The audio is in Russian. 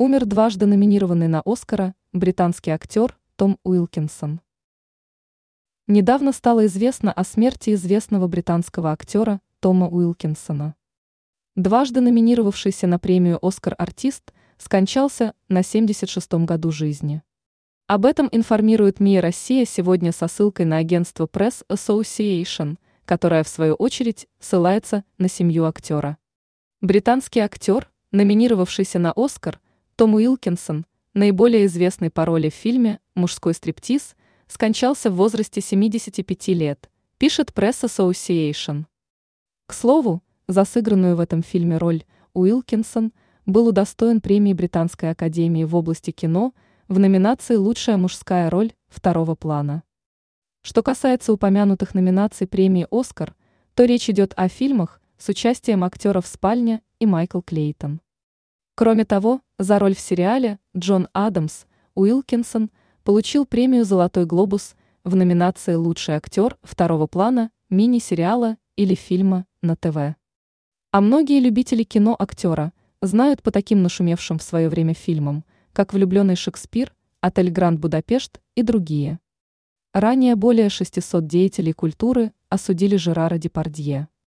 Умер дважды номинированный на Оскара британский актер Том Уилкинсон. Недавно стало известно о смерти известного британского актера Тома Уилкинсона. Дважды номинировавшийся на премию «Оскар» артист скончался на 76-м году жизни. Об этом информирует МИА Россия сегодня со ссылкой на агентство Press Association, которое в свою очередь ссылается на семью актера. Британский актер, номинировавшийся на «Оскар», Том Уилкинсон, наиболее известный по роли в фильме «Мужской стриптиз», скончался в возрасте 75 лет, пишет Press Association. К слову, за сыгранную в этом фильме роль Уилкинсон был удостоен премии Британской академии в области кино в номинации «Лучшая мужская роль» второго плана. Что касается упомянутых номинаций премии «Оскар», то речь идет о фильмах с участием актеров «Спальня» и Майкл Клейтон. Кроме того, за роль в сериале Джон Адамс Уилкинсон получил премию «Золотой глобус» в номинации «Лучший актер второго плана» мини-сериала или фильма на ТВ. А многие любители кино актера знают по таким нашумевшим в свое время фильмам, как «Влюбленный Шекспир», «Отель Гранд Будапешт» и другие. Ранее более 600 деятелей культуры осудили Жерара Депардье.